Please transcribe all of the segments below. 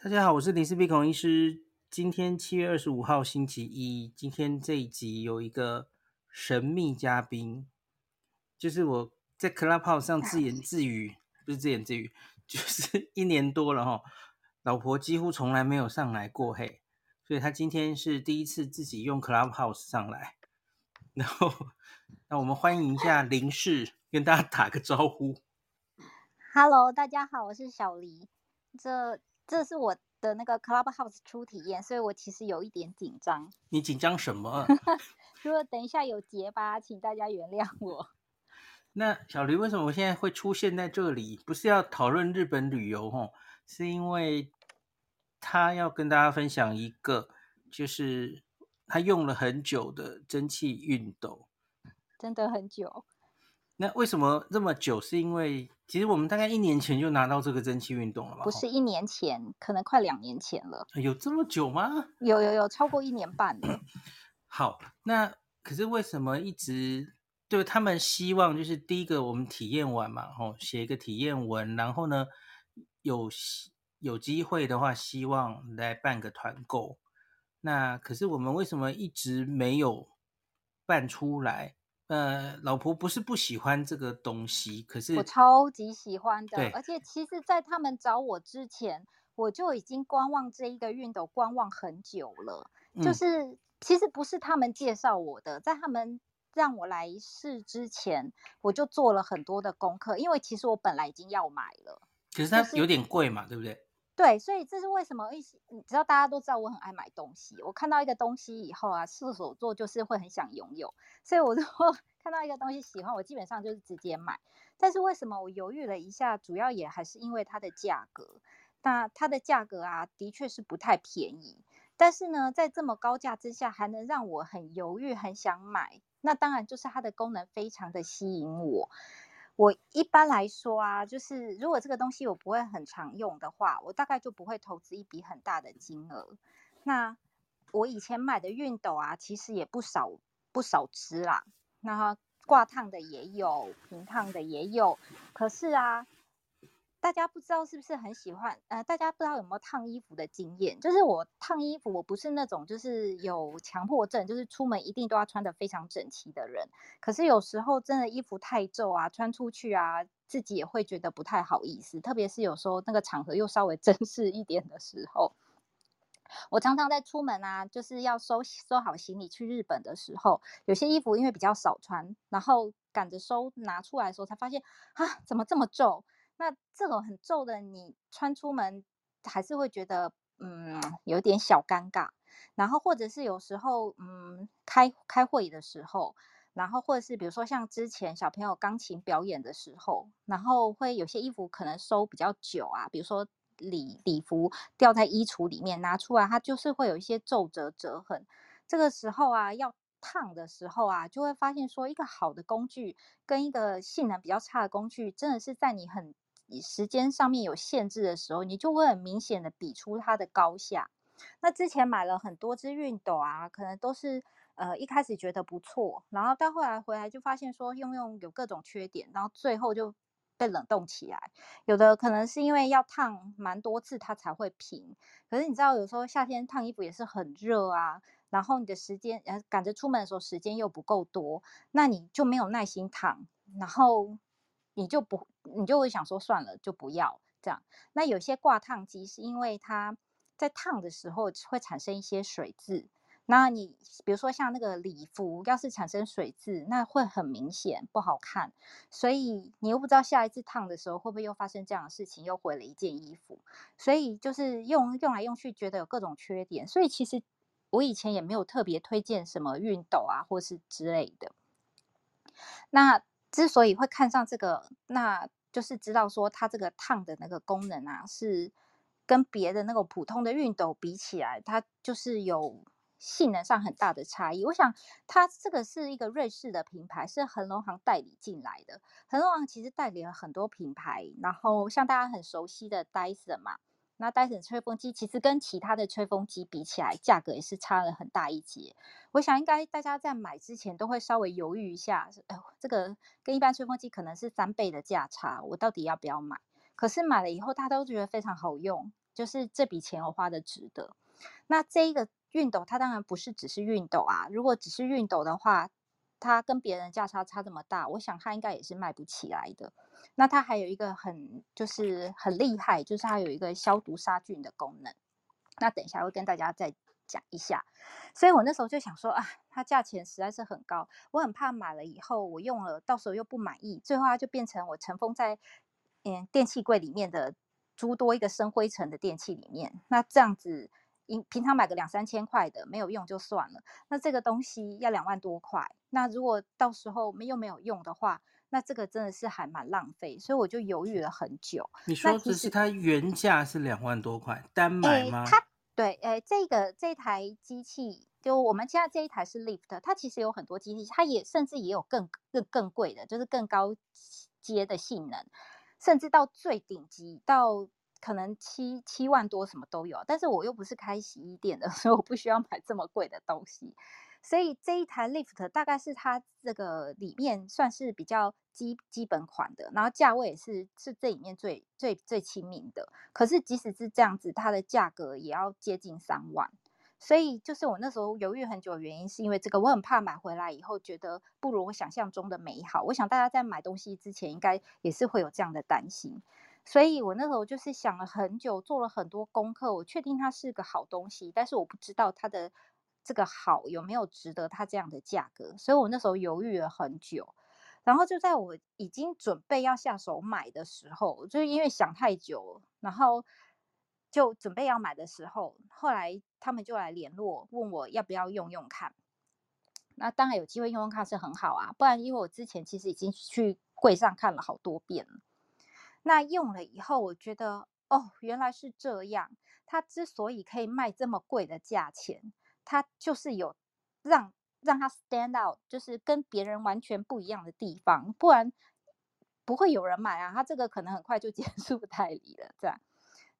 大家好，我是林氏璧孔医师。今天七月二十五号星期一，今天这一集有一个神秘嘉宾，就是我在 Clubhouse 上自言自语，不是自言自语，就是一年多了哈，老婆几乎从来没有上来过嘿，所以他今天是第一次自己用 Clubhouse 上来，然后那我们欢迎一下林氏，跟大家打个招呼。Hello，大家好，我是小黎，这。这是我的那个 Clubhouse 初体验，所以我其实有一点紧张。你紧张什么？如果等一下有结巴，请大家原谅我。那小黎为什么我现在会出现在这里？不是要讨论日本旅游哦，是因为他要跟大家分享一个，就是他用了很久的蒸汽熨斗，真的很久。那为什么这么久？是因为其实我们大概一年前就拿到这个蒸汽运动了吧？不是一年前，可能快两年前了。有这么久吗？有有有，超过一年半了。好，那可是为什么一直对他们希望就是第一个我们体验完嘛，吼，写一个体验文，然后呢有有机会的话，希望来办个团购。那可是我们为什么一直没有办出来？呃，老婆不是不喜欢这个东西，可是我超级喜欢的。对，而且其实，在他们找我之前，我就已经观望这一个熨斗，观望很久了。嗯、就是其实不是他们介绍我的，在他们让我来试之前，我就做了很多的功课，因为其实我本来已经要买了。可是它有点贵嘛，就是、对不对？对，所以这是为什么？你知道大家都知道我很爱买东西，我看到一个东西以后啊，射手座就是会很想拥有，所以我 就看到一个东西喜欢，我基本上就是直接买。但是为什么我犹豫了一下？主要也还是因为它的价格。那它的价格啊，的确是不太便宜。但是呢，在这么高价之下，还能让我很犹豫、很想买，那当然就是它的功能非常的吸引我。我一般来说啊，就是如果这个东西我不会很常用的话，我大概就不会投资一笔很大的金额。那我以前买的熨斗啊，其实也不少不少支啦。那挂烫的也有，平烫的也有。可是啊。大家不知道是不是很喜欢？呃，大家不知道有没有烫衣服的经验？就是我烫衣服，我不是那种就是有强迫症，就是出门一定都要穿得非常整齐的人。可是有时候真的衣服太皱啊，穿出去啊，自己也会觉得不太好意思。特别是有时候那个场合又稍微正式一点的时候，我常常在出门啊，就是要收收好行李去日本的时候，有些衣服因为比较少穿，然后赶着收拿出来的时候，才发现啊，怎么这么皱？那这种很皱的，你穿出门还是会觉得，嗯，有点小尴尬。然后或者是有时候，嗯，开开会的时候，然后或者是比如说像之前小朋友钢琴表演的时候，然后会有些衣服可能收比较久啊，比如说礼礼服掉在衣橱里面拿出来，它就是会有一些皱褶折痕。这个时候啊，要。烫的时候啊，就会发现说，一个好的工具跟一个性能比较差的工具，真的是在你很时间上面有限制的时候，你就会很明显的比出它的高下。那之前买了很多支熨斗啊，可能都是呃一开始觉得不错，然后到后来回来就发现说用用有各种缺点，然后最后就被冷冻起来。有的可能是因为要烫蛮多次它才会平，可是你知道有时候夏天烫衣服也是很热啊。然后你的时间，呃，赶着出门的时候时间又不够多，那你就没有耐心烫，然后你就不，你就会想说算了，就不要这样。那有些挂烫机是因为它在烫的时候会产生一些水渍，那你比如说像那个礼服，要是产生水渍，那会很明显不好看，所以你又不知道下一次烫的时候会不会又发生这样的事情，又毁了一件衣服，所以就是用用来用去觉得有各种缺点，所以其实。我以前也没有特别推荐什么熨斗啊，或是之类的。那之所以会看上这个，那就是知道说它这个烫的那个功能啊，是跟别的那个普通的熨斗比起来，它就是有性能上很大的差异。我想它这个是一个瑞士的品牌，是恒隆行代理进来的。恒隆行其实代理了很多品牌，然后像大家很熟悉的 Dyson 嘛。那戴森吹风机其实跟其他的吹风机比起来，价格也是差了很大一截。我想应该大家在买之前都会稍微犹豫一下，呃，这个跟一般吹风机可能是三倍的价差，我到底要不要买？可是买了以后，大家都觉得非常好用，就是这笔钱我花的值得。那这一个熨斗，它当然不是只是熨斗啊，如果只是熨斗的话，它跟别人价差差这么大，我想它应该也是卖不起来的。那它还有一个很就是很厉害，就是它有一个消毒杀菌的功能。那等一下会跟大家再讲一下。所以我那时候就想说啊，它价钱实在是很高，我很怕买了以后我用了，到时候又不满意，最后它就变成我尘封在嗯电器柜里面的诸多一个生灰尘的电器里面。那这样子。平平常买个两三千块的没有用就算了，那这个东西要两万多块，那如果到时候没又没有用的话，那这个真的是还蛮浪费，所以我就犹豫了很久。你说只是它原价是两万多块单买吗？它对，诶，这个这台机器就我们家这一台是 Lift，它其实有很多机器，它也甚至也有更更更贵的，就是更高阶的性能，甚至到最顶级到。可能七七万多什么都有，但是我又不是开洗衣店的，所以我不需要买这么贵的东西。所以这一台 Lift 大概是它这个里面算是比较基基本款的，然后价位也是是这里面最最最亲民的。可是即使是这样子，它的价格也要接近三万。所以就是我那时候犹豫很久的原因，是因为这个我很怕买回来以后觉得不如我想象中的美好。我想大家在买东西之前，应该也是会有这样的担心。所以我那时候就是想了很久，做了很多功课，我确定它是个好东西，但是我不知道它的这个好有没有值得它这样的价格，所以我那时候犹豫了很久。然后就在我已经准备要下手买的时候，就是因为想太久，然后就准备要买的时候，后来他们就来联络，问我要不要用用看。那当然有机会用用看是很好啊，不然因为我之前其实已经去柜上看了好多遍了。那用了以后，我觉得哦，原来是这样。它之所以可以卖这么贵的价钱，它就是有让让它 stand out，就是跟别人完全不一样的地方，不然不会有人买啊。它这个可能很快就结束代理了，这样。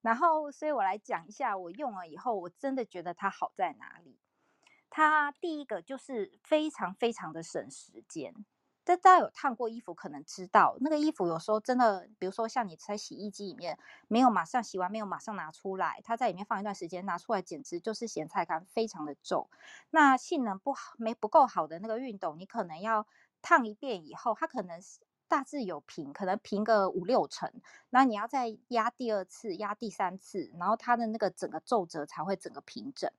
然后，所以我来讲一下，我用了以后，我真的觉得它好在哪里。它第一个就是非常非常的省时间。大家有烫过衣服，可能知道那个衣服有时候真的，比如说像你在洗衣机里面没有马上洗完，没有马上拿出来，它在里面放一段时间，拿出来简直就是咸菜干，非常的皱。那性能不好，没不够好的那个熨斗，你可能要烫一遍以后，它可能是大致有平，可能平个五六成，那你要再压第二次，压第三次，然后它的那个整个皱褶才会整个平整。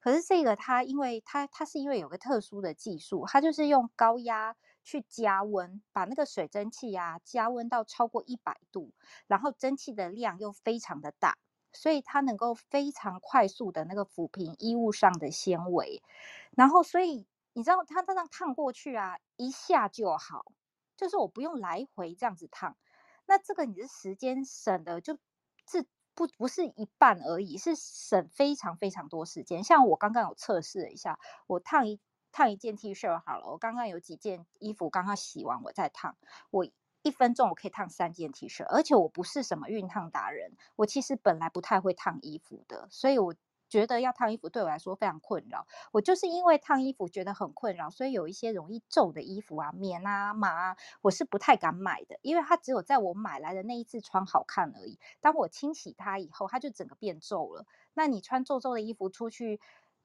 可是这个它，因为它它是因为有个特殊的技术，它就是用高压。去加温，把那个水蒸气呀、加温到超过一百度，然后蒸汽的量又非常的大，所以它能够非常快速的那个抚平衣物上的纤维，然后所以你知道它这样烫过去啊，一下就好，就是我不用来回这样子烫，那这个你的时间省的就是不不是一半而已，是省非常非常多时间。像我刚刚有测试了一下，我烫一。烫一件 T 恤好了，我刚刚有几件衣服刚刚洗完，我再烫。我一分钟我可以烫三件 T 恤，而且我不是什么熨烫达人，我其实本来不太会烫衣服的，所以我觉得要烫衣服对我来说非常困扰。我就是因为烫衣服觉得很困扰，所以有一些容易皱的衣服啊、棉啊、麻啊，我是不太敢买的，因为它只有在我买来的那一次穿好看而已。当我清洗它以后，它就整个变皱了。那你穿皱皱的衣服出去，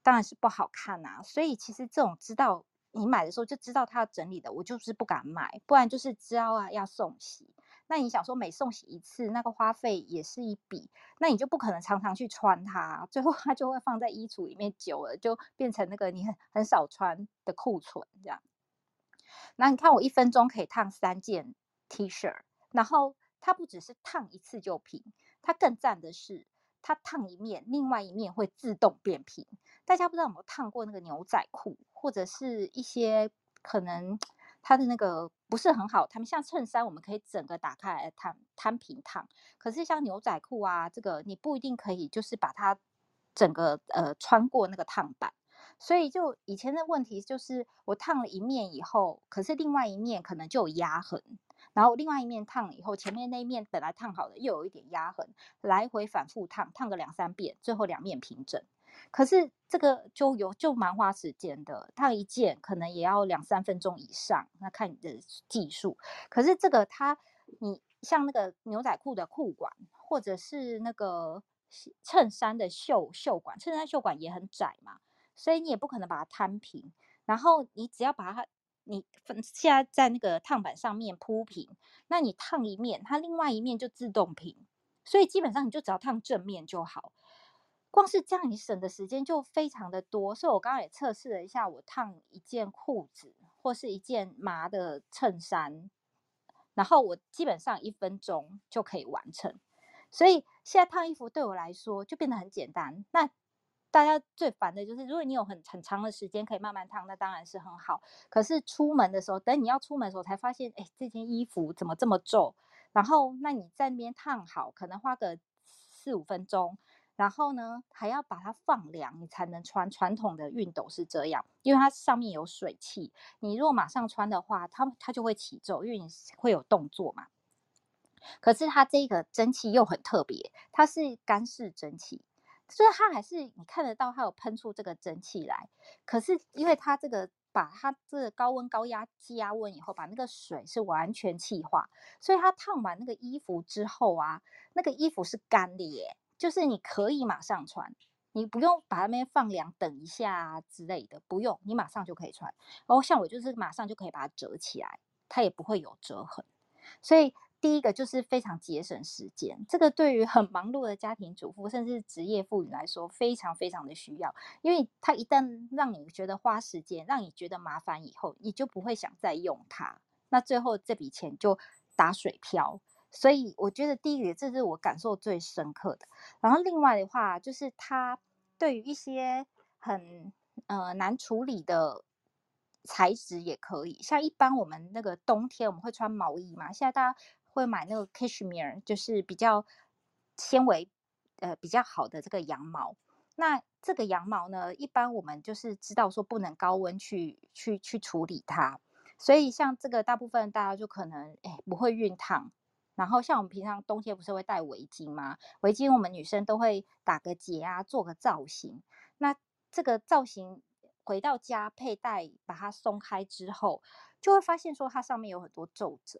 当然是不好看呐、啊，所以其实这种知道你买的时候就知道它要整理的，我就是不敢买，不然就是知道啊要送洗。那你想说每送洗一次，那个花费也是一笔，那你就不可能常常去穿它，最后它就会放在衣橱里面久了，就变成那个你很很少穿的库存这样。那你看我一分钟可以烫三件 T 恤，然后它不只是烫一次就平，它更赞的是它烫一面，另外一面会自动变平。大家不知道有没有烫过那个牛仔裤，或者是一些可能它的那个不是很好，他们像衬衫，我们可以整个打开来烫摊平烫。可是像牛仔裤啊，这个你不一定可以，就是把它整个呃穿过那个烫板。所以就以前的问题就是，我烫了一面以后，可是另外一面可能就有压痕，然后另外一面烫了以后，前面那一面本来烫好的又有一点压痕，来回反复烫，烫个两三遍，最后两面平整。可是这个就有就蛮花时间的，烫一件可能也要两三分钟以上，那看你的技术。可是这个它，你像那个牛仔裤的裤管，或者是那个衬衫的袖袖管，衬衫袖管也很窄嘛，所以你也不可能把它摊平。然后你只要把它，你现在在那个烫板上面铺平，那你烫一面，它另外一面就自动平。所以基本上你就只要烫正面就好。光是这样，你省的时间就非常的多。所以我刚刚也测试了一下，我烫一件裤子或是一件麻的衬衫，然后我基本上一分钟就可以完成。所以现在烫衣服对我来说就变得很简单。那大家最烦的就是，如果你有很很长的时间可以慢慢烫，那当然是很好。可是出门的时候，等你要出门的时候才发现，哎，这件衣服怎么这么皱？然后那你在那边烫好，可能花个四五分钟。然后呢，还要把它放凉，你才能穿。传统的熨斗是这样，因为它上面有水汽。你如果马上穿的话，它它就会起皱，因为你会有动作嘛。可是它这个蒸汽又很特别，它是干式蒸汽，所以它还是你看得到它有喷出这个蒸汽来。可是因为它这个把它这个高温高压加温以后，把那个水是完全气化，所以它烫完那个衣服之后啊，那个衣服是干的耶。就是你可以马上穿，你不用把它们放凉等一下之类的，不用，你马上就可以穿。然后像我就是马上就可以把它折起来，它也不会有折痕。所以第一个就是非常节省时间，这个对于很忙碌的家庭主妇甚至职业妇女来说非常非常的需要，因为它一旦让你觉得花时间，让你觉得麻烦以后，你就不会想再用它，那最后这笔钱就打水漂。所以我觉得第一个，这是我感受最深刻的。然后另外的话，就是它对于一些很呃难处理的材质也可以。像一般我们那个冬天我们会穿毛衣嘛，现在大家会买那个 cashmere，就是比较纤维呃比较好的这个羊毛。那这个羊毛呢，一般我们就是知道说不能高温去去去处理它，所以像这个大部分大家就可能哎不会熨烫。然后像我们平常冬天不是会戴围巾吗？围巾我们女生都会打个结啊，做个造型。那这个造型回到家佩戴，把它松开之后，就会发现说它上面有很多皱褶。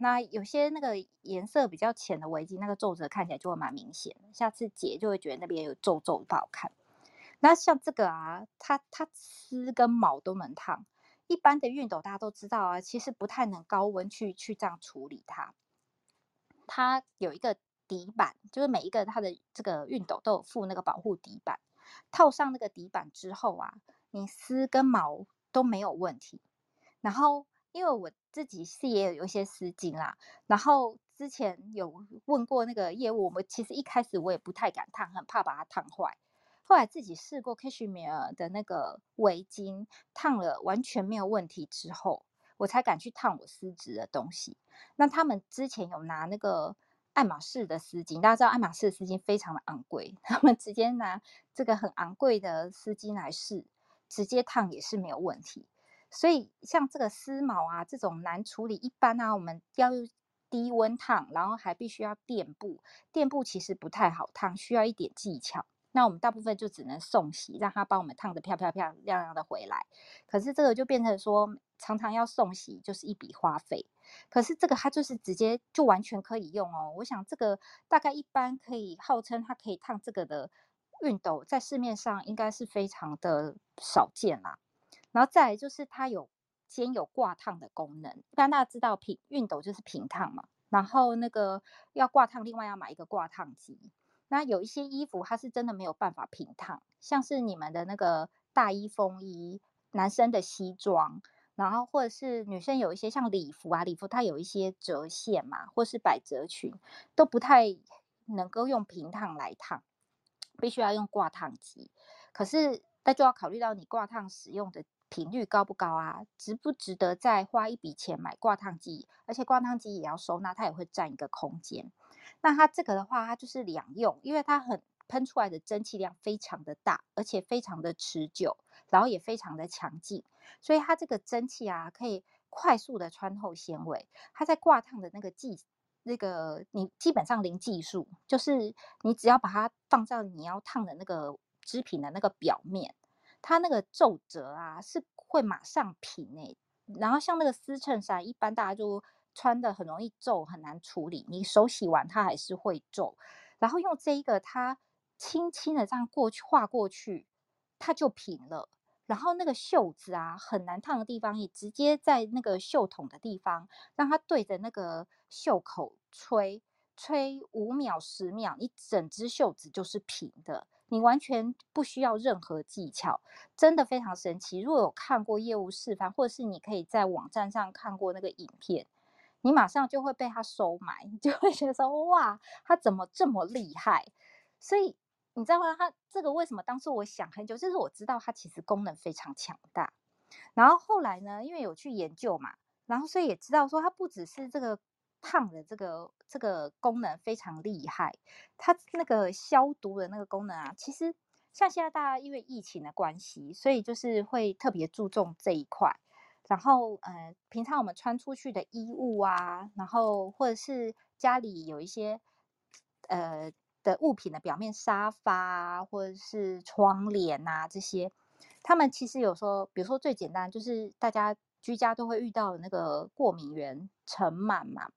那有些那个颜色比较浅的围巾，那个皱褶看起来就会蛮明显。下次解就会觉得那边有皱皱不好看。那像这个啊，它它丝跟毛都能烫。一般的熨斗大家都知道啊，其实不太能高温去去这样处理它。它有一个底板，就是每一个它的这个熨斗都有附那个保护底板。套上那个底板之后啊，你丝跟毛都没有问题。然后，因为我自己是也有一些丝巾啦，然后之前有问过那个业务，我们其实一开始我也不太敢烫，很怕把它烫坏。后来自己试过 Cashmere 的那个围巾，烫了完全没有问题之后，我才敢去烫我丝质的东西。那他们之前有拿那个爱马仕的丝巾，大家知道爱马仕的丝巾非常的昂贵，他们直接拿这个很昂贵的丝巾来试，直接烫也是没有问题。所以像这个丝毛啊，这种难处理，一般啊我们要低温烫，然后还必须要垫布，垫布其实不太好烫，需要一点技巧。那我们大部分就只能送洗，让他帮我们烫得漂漂漂亮亮的回来。可是这个就变成说，常常要送洗，就是一笔花费。可是这个它就是直接就完全可以用哦。我想这个大概一般可以号称它可以烫这个的熨斗，在市面上应该是非常的少见啦。然后再来就是它有兼有挂烫的功能。一般大家知道平熨斗就是平烫嘛，然后那个要挂烫，另外要买一个挂烫机。那有一些衣服，它是真的没有办法平烫，像是你们的那个大衣、风衣，男生的西装，然后或者是女生有一些像礼服啊，礼服它有一些折线嘛，或是百褶裙，都不太能够用平烫来烫，必须要用挂烫机。可是那就要考虑到你挂烫使用的频率高不高啊，值不值得再花一笔钱买挂烫机？而且挂烫机也要收纳，它也会占一个空间。那它这个的话，它就是两用，因为它很喷出来的蒸汽量非常的大，而且非常的持久，然后也非常的强劲，所以它这个蒸汽啊，可以快速的穿透纤维。它在挂烫的那个技，那个你基本上零技术，就是你只要把它放在你要烫的那个织品的那个表面，它那个皱褶啊是会马上平诶、然后像那个丝衬衫，一般大家就。穿的很容易皱，很难处理。你手洗完它还是会皱，然后用这一个，它轻轻的这样过去画过去，它就平了。然后那个袖子啊，很难烫的地方，也直接在那个袖筒的地方，让它对着那个袖口吹，吹五秒、十秒，你整只袖子就是平的，你完全不需要任何技巧，真的非常神奇。如果有看过业务示范，或者是你可以在网站上看过那个影片，你马上就会被他收买，你 就会觉得说哇，他怎么这么厉害？所以。你知道吗？他这个为什么当初我想很久，就是我知道它其实功能非常强大。然后后来呢，因为有去研究嘛，然后所以也知道说它不只是这个烫的这个这个功能非常厉害，它那个消毒的那个功能啊，其实像现在大家因为疫情的关系，所以就是会特别注重这一块。然后呃，平常我们穿出去的衣物啊，然后或者是家里有一些呃。的物品的表面，沙发啊，或者是窗帘啊，这些，他们其实有时候，比如说最简单，就是大家居家都会遇到的那个过敏源尘螨嘛。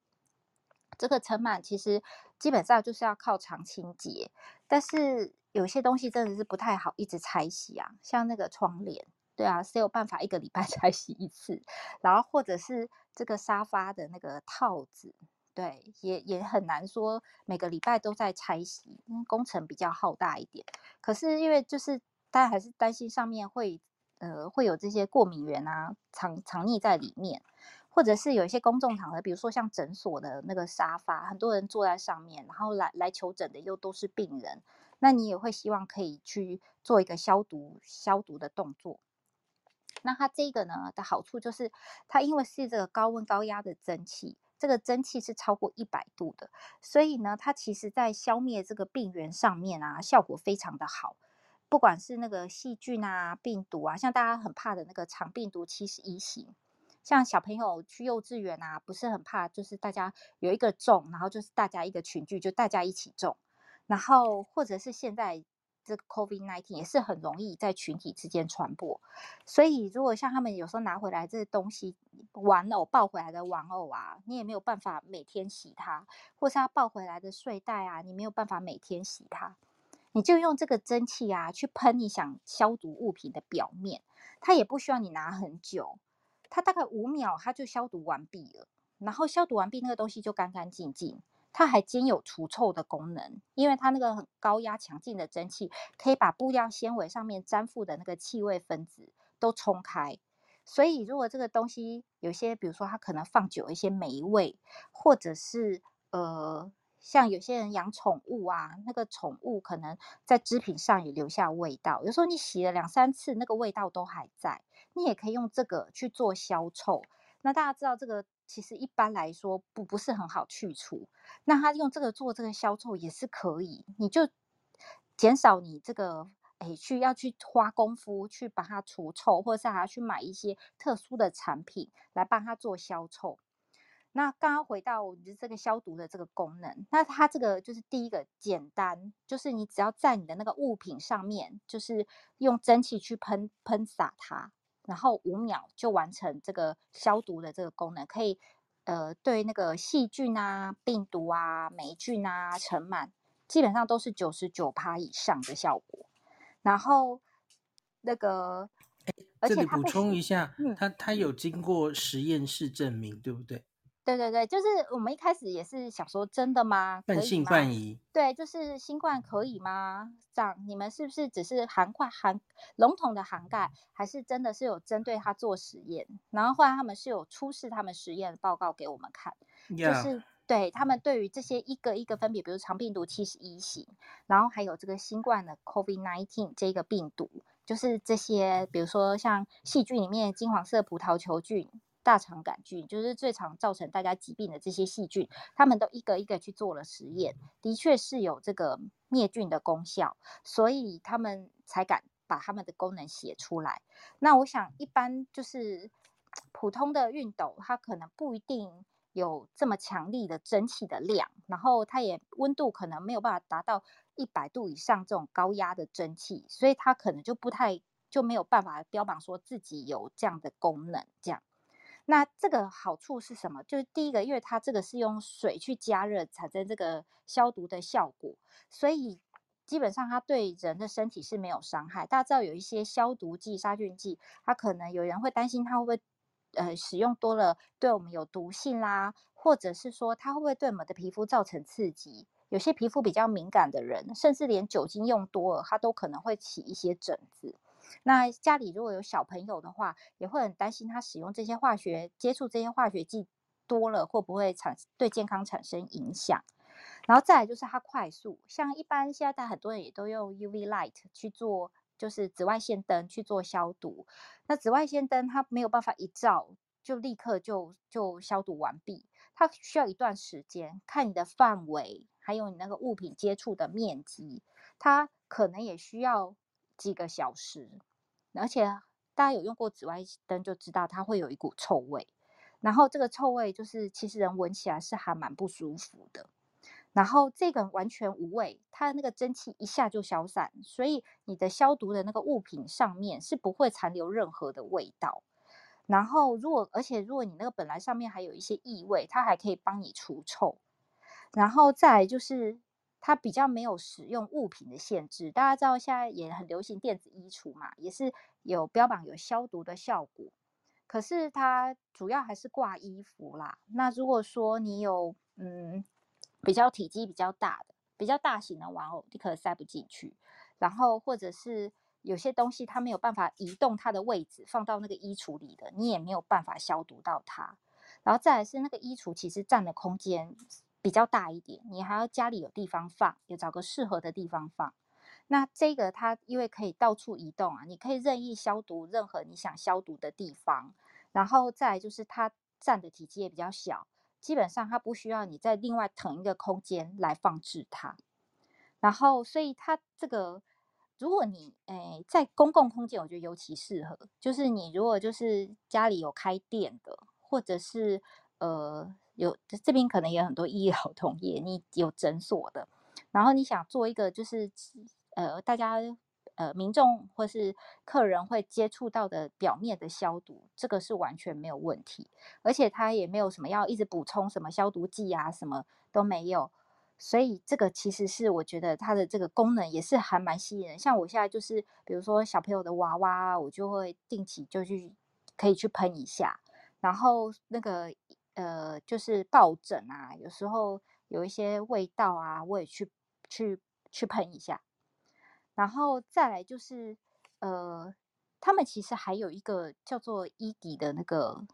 这个尘螨其实基本上就是要靠常清洁，但是有些东西真的是不太好一直拆洗啊，像那个窗帘，对啊，谁有办法一个礼拜 拆洗一次？然后或者是这个沙发的那个套子。对，也也很难说每个礼拜都在拆洗，因为工程比较浩大一点。可是因为就是大家还是担心上面会呃会有这些过敏源啊藏藏匿在里面，或者是有一些公众场合，比如说像诊所的那个沙发，很多人坐在上面，然后来来求诊的又都是病人，那你也会希望可以去做一个消毒消毒的动作。那它这个呢的好处就是，它因为是这个高温高压的蒸汽。这个蒸汽是超过一百度的，所以呢，它其实在消灭这个病原上面啊，效果非常的好。不管是那个细菌啊、病毒啊，像大家很怕的那个肠病毒七十一型，像小朋友去幼稚园啊，不是很怕，就是大家有一个种，然后就是大家一个群聚，就大家一起种，然后或者是现在。这个 COVID-19 也是很容易在群体之间传播，所以如果像他们有时候拿回来这些东西，玩偶抱回来的玩偶啊，你也没有办法每天洗它，或是他抱回来的睡袋啊，你没有办法每天洗它，你就用这个蒸汽啊去喷你想消毒物品的表面，它也不需要你拿很久，它大概五秒它就消毒完毕了，然后消毒完毕那个东西就干干净净。它还兼有除臭的功能，因为它那个很高压强劲的蒸汽，可以把布料纤维上面粘附的那个气味分子都冲开。所以如果这个东西有些，比如说它可能放久一些霉味，或者是呃，像有些人养宠物啊，那个宠物可能在织品上也留下味道，有时候你洗了两三次，那个味道都还在，你也可以用这个去做消臭。那大家知道这个。其实一般来说不不是很好去除，那他用这个做这个消臭也是可以，你就减少你这个诶去要去花功夫去把它除臭，或者是还要去买一些特殊的产品来帮它做消臭。那刚刚回到我们这个消毒的这个功能，那它这个就是第一个简单，就是你只要在你的那个物品上面，就是用蒸汽去喷喷洒它。然后五秒就完成这个消毒的这个功能，可以呃对那个细菌啊、病毒啊、霉菌啊、尘螨，基本上都是九十九趴以上的效果。然后那个，而且这里补充一下，嗯、它它有经过实验室证明，对不对？对对对，就是我们一开始也是想说，真的吗？半信半疑。对，就是新冠可以吗？这样你们是不是只是涵盖涵笼统的涵盖，还是真的是有针对它做实验？然后后来他们是有出示他们实验的报告给我们看.就是对他们对于这些一个一个分别，比如肠病毒七十一型，然后还有这个新冠的 COVID nineteen 这个病毒，就是这些，比如说像细菌里面金黄色葡萄球菌。大肠杆菌就是最常造成大家疾病的这些细菌，他们都一个一个去做了实验，的确是有这个灭菌的功效，所以他们才敢把他们的功能写出来。那我想，一般就是普通的熨斗，它可能不一定有这么强力的蒸汽的量，然后它也温度可能没有办法达到一百度以上这种高压的蒸汽，所以它可能就不太就没有办法标榜说自己有这样的功能，这样。那这个好处是什么？就是第一个，因为它这个是用水去加热产生这个消毒的效果，所以基本上它对人的身体是没有伤害。大家知道有一些消毒剂、杀菌剂，它可能有人会担心它会不会呃使用多了对我们有毒性啦，或者是说它会不会对我们的皮肤造成刺激？有些皮肤比较敏感的人，甚至连酒精用多了，它都可能会起一些疹子。那家里如果有小朋友的话，也会很担心他使用这些化学接触这些化学剂多了，会不会产对健康产生影响？然后再来就是它快速，像一般现在大家很多人也都用 UV light 去做，就是紫外线灯去做消毒。那紫外线灯它没有办法一照就立刻就就消毒完毕，它需要一段时间，看你的范围，还有你那个物品接触的面积，它可能也需要几个小时。而且大家有用过紫外灯就知道，它会有一股臭味。然后这个臭味就是，其实人闻起来是还蛮不舒服的。然后这个完全无味，它的那个蒸汽一下就消散，所以你的消毒的那个物品上面是不会残留任何的味道。然后如果，而且如果你那个本来上面还有一些异味，它还可以帮你除臭。然后再就是它比较没有使用物品的限制，大家知道现在也很流行电子衣橱嘛，也是有标榜有消毒的效果。可是它主要还是挂衣服啦。那如果说你有嗯比较体积比较大的、比较大型的玩偶，你可能塞不进去。然后或者是有些东西它没有办法移动它的位置，放到那个衣橱里的，你也没有办法消毒到它。然后再来是那个衣橱其实占的空间比较大一点，你还要家里有地方放，也找个适合的地方放。那这个它因为可以到处移动啊，你可以任意消毒任何你想消毒的地方。然后再来就是它占的体积也比较小，基本上它不需要你再另外腾一个空间来放置它。然后所以它这个，如果你诶在公共空间，我觉得尤其适合，就是你如果就是家里有开店的，或者是呃有这边可能也有很多医疗同业，你有诊所的，然后你想做一个就是。呃，大家呃，民众或是客人会接触到的表面的消毒，这个是完全没有问题，而且它也没有什么要一直补充什么消毒剂啊，什么都没有，所以这个其实是我觉得它的这个功能也是还蛮吸引人。像我现在就是，比如说小朋友的娃娃，我就会定期就去可以去喷一下，然后那个呃，就是抱枕啊，有时候有一些味道啊，我也去去去喷一下。然后再来就是，呃，他们其实还有一个叫做伊迪的那个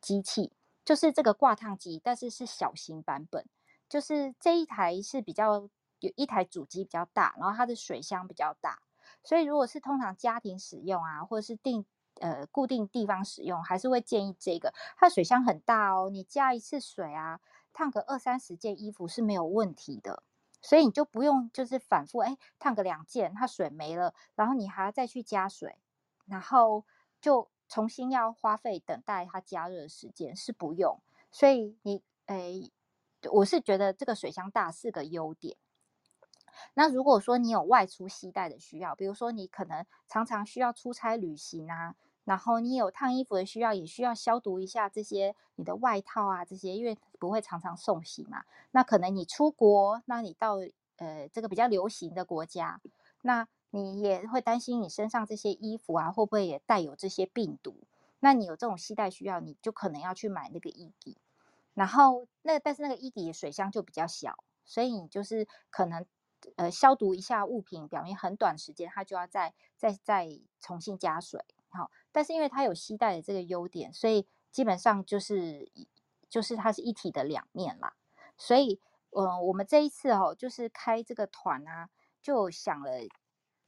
机器，就是这个挂烫机，但是是小型版本，就是这一台是比较有一台主机比较大，然后它的水箱比较大，所以如果是通常家庭使用啊，或者是定呃固定地方使用，还是会建议这个，它水箱很大哦，你加一次水啊，烫个二三十件衣服是没有问题的。所以你就不用就是反复哎烫个两件，它水没了，然后你还要再去加水，然后就重新要花费等待它加热的时间是不用。所以你哎，我是觉得这个水箱大是个优点。那如果说你有外出携带的需要，比如说你可能常常需要出差旅行啊。然后你有烫衣服的需要，也需要消毒一下这些你的外套啊，这些因为不会常常送洗嘛。那可能你出国，那你到呃这个比较流行的国家，那你也会担心你身上这些衣服啊会不会也带有这些病毒？那你有这种携带需要，你就可能要去买那个伊迪。然后那但是那个伊迪的水箱就比较小，所以你就是可能呃消毒一下物品表面很短时间，它就要再再再重新加水。好，但是因为它有携带的这个优点，所以基本上就是就是它是一体的两面啦。所以，嗯、我们这一次哦，就是开这个团啊，就想了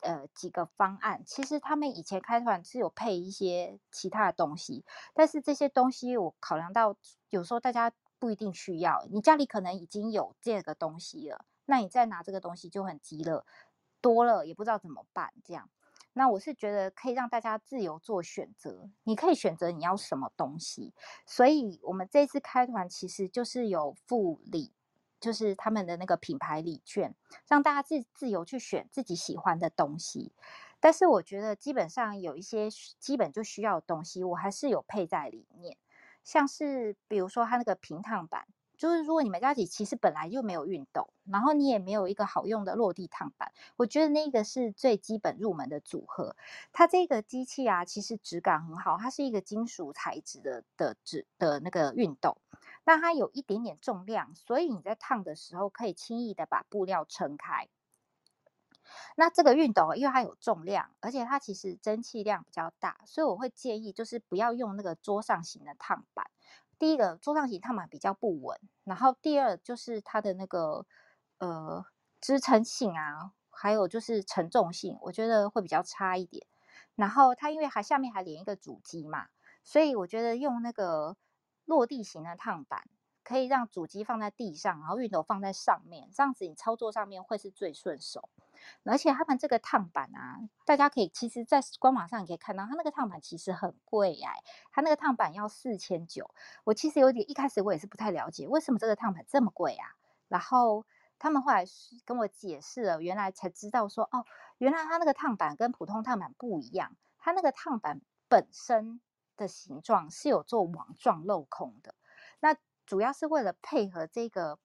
呃几个方案。其实他们以前开团是有配一些其他的东西，但是这些东西我考量到有时候大家不一定需要，你家里可能已经有这个东西了，那你再拿这个东西就很急了，多了也不知道怎么办，这样。那我是觉得可以让大家自由做选择，你可以选择你要什么东西。所以我们这次开团其实就是有附礼，就是他们的那个品牌礼券，让大家自自由去选自己喜欢的东西。但是我觉得基本上有一些基本就需要的东西，我还是有配在里面，像是比如说它那个平烫板，就是如果你们家里其实本来就没有熨斗，然后你也没有一个好用的落地烫板，我觉得那个是最基本入门的组合。它这个机器啊，其实质感很好，它是一个金属材质的的纸的那个熨斗，那它有一点点重量，所以你在烫的时候可以轻易的把布料撑开。那这个熨斗，因为它有重量，而且它其实蒸汽量比较大，所以我会建议就是不要用那个桌上型的烫板。第一个，桌上型烫板比较不稳，然后第二就是它的那个呃支撑性啊，还有就是承重性，我觉得会比较差一点。然后它因为还下面还连一个主机嘛，所以我觉得用那个落地型的烫板，可以让主机放在地上，然后熨斗放在上面，这样子你操作上面会是最顺手。而且他们这个烫板啊，大家可以其实，在官网上也可以看到，它那个烫板其实很贵呀，它那个烫板要四千九。我其实有点一开始我也是不太了解，为什么这个烫板这么贵啊？然后他们后来跟我解释了，原来才知道说，哦，原来它那个烫板跟普通烫板不一样，它那个烫板本身的形状是有做网状镂空的，那主要是为了配合这个。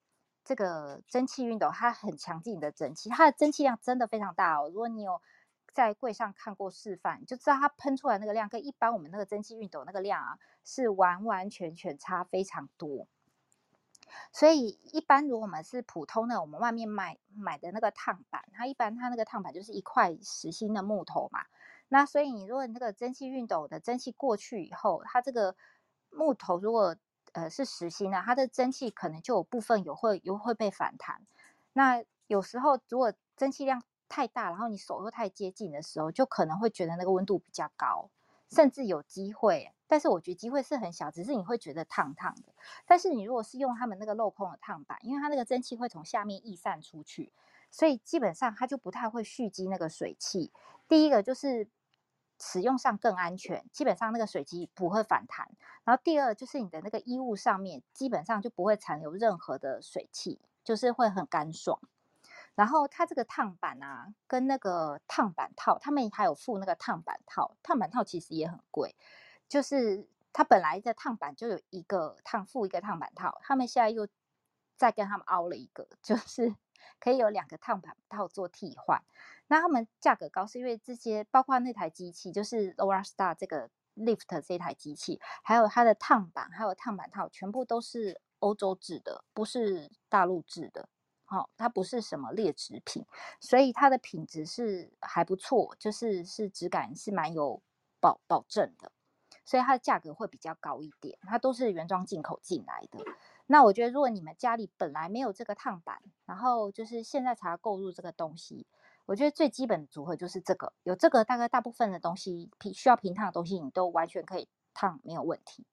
这个蒸汽熨斗它很强劲的蒸汽，它的蒸汽量真的非常大哦。如果你有在柜上看过示范，就知道它喷出来那个量跟一般我们那个蒸汽熨斗那个量啊，是完完全全差非常多。所以一般如果我们是普通的，我们外面买买的那个烫板，它一般它那个烫板就是一块实心的木头嘛。那所以你如果那个蒸汽熨斗的蒸汽过去以后，它这个木头如果呃，是实心的，它的蒸汽可能就有部分有会有会被反弹。那有时候如果蒸汽量太大，然后你手又太接近的时候，就可能会觉得那个温度比较高，甚至有机会。但是我觉得机会是很小，只是你会觉得烫烫的。但是你如果是用他们那个镂空的烫板，因为它那个蒸汽会从下面溢散出去，所以基本上它就不太会蓄积那个水汽。第一个就是。使用上更安全，基本上那个水机不会反弹。然后第二就是你的那个衣物上面基本上就不会残留任何的水汽，就是会很干爽。然后它这个烫板啊，跟那个烫板套，他们还有附那个烫板套，烫板套其实也很贵。就是它本来的烫板就有一个烫附一个烫板套，他们现在又再跟他们凹了一个，就是 可以有两个烫板套做替换。那他们价格高，是因为这些包括那台机器，就是 Laura Star 这个 Lift 这台机器，还有它的烫板，还有烫板套，全部都是欧洲制的，不是大陆制的。好、哦，它不是什么劣质品，所以它的品质是还不错，就是是质感是蛮有保保证的，所以它的价格会比较高一点。它都是原装进口进来的。那我觉得，如果你们家里本来没有这个烫板，然后就是现在才要购入这个东西。我觉得最基本的组合就是这个，有这个大概大部分的东西平需要平烫的东西，你都完全可以烫，没有问题。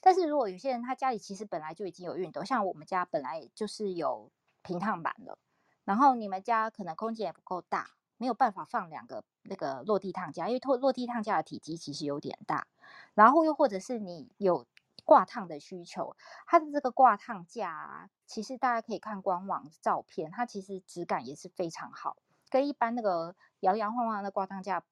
但是如果有些人他家里其实本来就已经有熨斗，像我们家本来就是有平烫板的，然后你们家可能空间也不够大，没有办法放两个那个落地烫架，因为落落地烫架的体积其实有点大。然后又或者是你有挂烫的需求，它的这个挂烫架啊，其实大家可以看官网照片，它其实质感也是非常好。跟一般那个摇摇晃晃的挂烫架，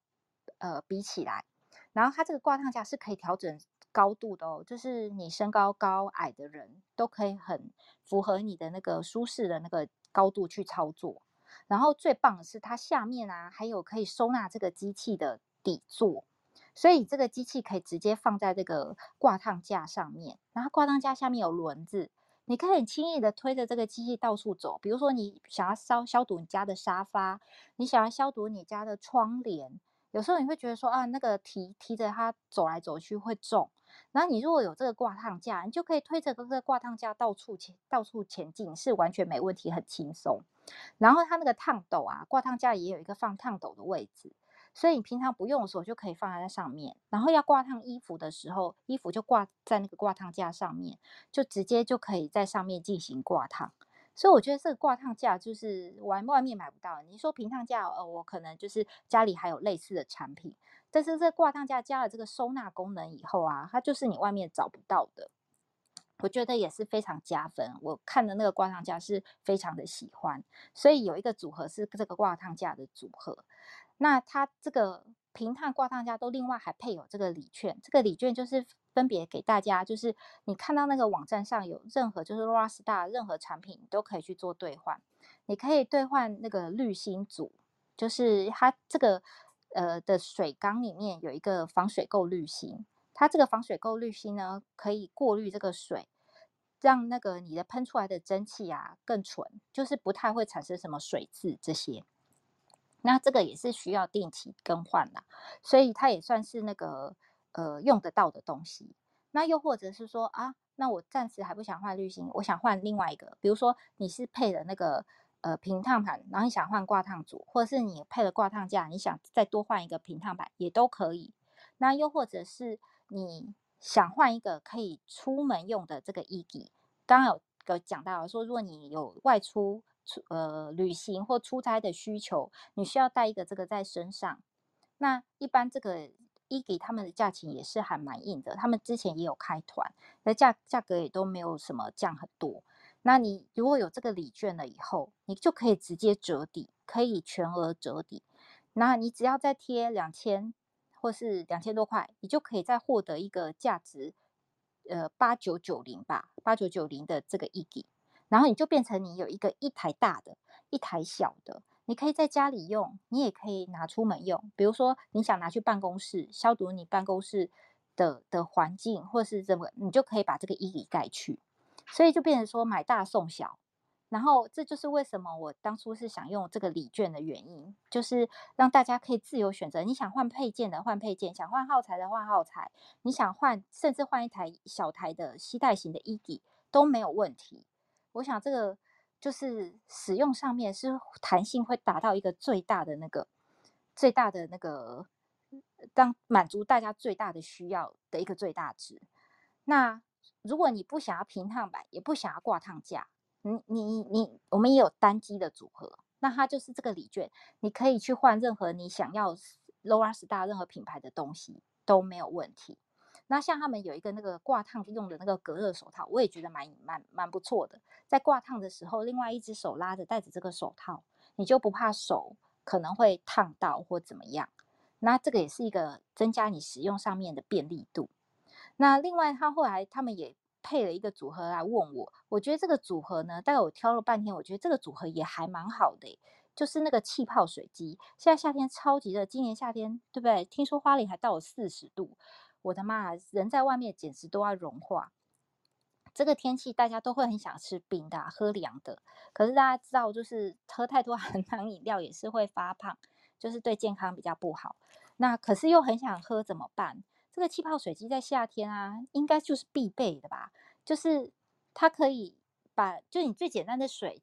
呃，比起来，然后它这个挂烫架是可以调整高度的哦，就是你身高高矮的人都可以很符合你的那个舒适的那个高度去操作。然后最棒的是它下面啊，还有可以收纳这个机器的底座，所以这个机器可以直接放在这个挂烫架上面，然后挂烫架下面有轮子。你可以很轻易的推着这个机器到处走，比如说你想要消消毒你家的沙发，你想要消毒你家的窗帘，有时候你会觉得说啊，那个提提着它走来走去会重，然后你如果有这个挂烫架，你就可以推着这个挂烫架到处前到处前进，是完全没问题，很轻松。然后它那个烫斗啊，挂烫架也有一个放烫斗的位置。所以你平常不用的时候就可以放在那上面，然后要挂烫衣服的时候，衣服就挂在那个挂烫架上面，就直接就可以在上面进行挂烫。所以我觉得这个挂烫架就是外外面买不到。你说平烫架，呃，我可能就是家里还有类似的产品，但是这挂烫架加了这个收纳功能以后啊，它就是你外面找不到的。我觉得也是非常加分。我看的那个挂烫架是非常的喜欢，所以有一个组合是这个挂烫架的组合。那它这个平烫、挂烫架都另外还配有这个礼券，这个礼券就是分别给大家，就是你看到那个网站上有任何就是 Rasta 任何产品你都可以去做兑换，你可以兑换那个滤芯组，就是它这个呃的水缸里面有一个防水垢滤芯，它这个防水垢滤芯呢可以过滤这个水，让那个你的喷出来的蒸汽啊更纯，就是不太会产生什么水渍这些。那这个也是需要定期更换啦，所以它也算是那个呃用得到的东西。那又或者是说啊，那我暂时还不想换滤芯，我想换另外一个，比如说你是配了那个呃平烫盘，然后你想换挂烫组，或者是你配了挂烫架，你想再多换一个平烫板也都可以。那又或者是你想换一个可以出门用的这个衣机，刚刚有有讲到说，如果你有外出。呃旅行或出差的需求，你需要带一个这个在身上。那一般这个伊给他们的价钱也是还蛮硬的，他们之前也有开团，那价价格也都没有什么降很多。那你如果有这个礼券了以后，你就可以直接折抵，可以全额折抵。那你只要再贴两千或是两千多块，你就可以再获得一个价值呃八九九零吧，八九九零的这个一给。然后你就变成你有一个一台大的，一台小的，你可以在家里用，你也可以拿出门用。比如说你想拿去办公室消毒你办公室的的环境，或是怎么，你就可以把这个伊给盖去。所以就变成说买大送小。然后这就是为什么我当初是想用这个礼券的原因，就是让大家可以自由选择，你想换配件的换配件，想换耗材的换耗材，你想换甚至换一台小台的携带型的伊给都没有问题。我想这个就是使用上面是弹性会达到一个最大的那个最大的那个，当满足大家最大的需要的一个最大值。那如果你不想要平烫板，也不想要挂烫架，你你你，我们也有单机的组合，那它就是这个礼券，你可以去换任何你想要 Lower Star 任何品牌的东西都没有问题。那像他们有一个那个挂烫用的那个隔热手套，我也觉得蛮蛮蛮不错的。在挂烫的时候，另外一只手拉着戴着这个手套，你就不怕手可能会烫到或怎么样。那这个也是一个增加你使用上面的便利度。那另外，他后来他们也配了一个组合来问我，我觉得这个组合呢，大概我挑了半天，我觉得这个组合也还蛮好的，就是那个气泡水机。现在夏天超级热，今年夏天对不对？听说花莲还到了四十度。我的妈，人在外面简直都要融化。这个天气大家都会很想吃冰的、喝凉的。可是大家知道，就是喝太多 含糖饮料也是会发胖，就是对健康比较不好。那可是又很想喝怎么办？这个气泡水机在夏天啊，应该就是必备的吧？就是它可以把，就你最简单的水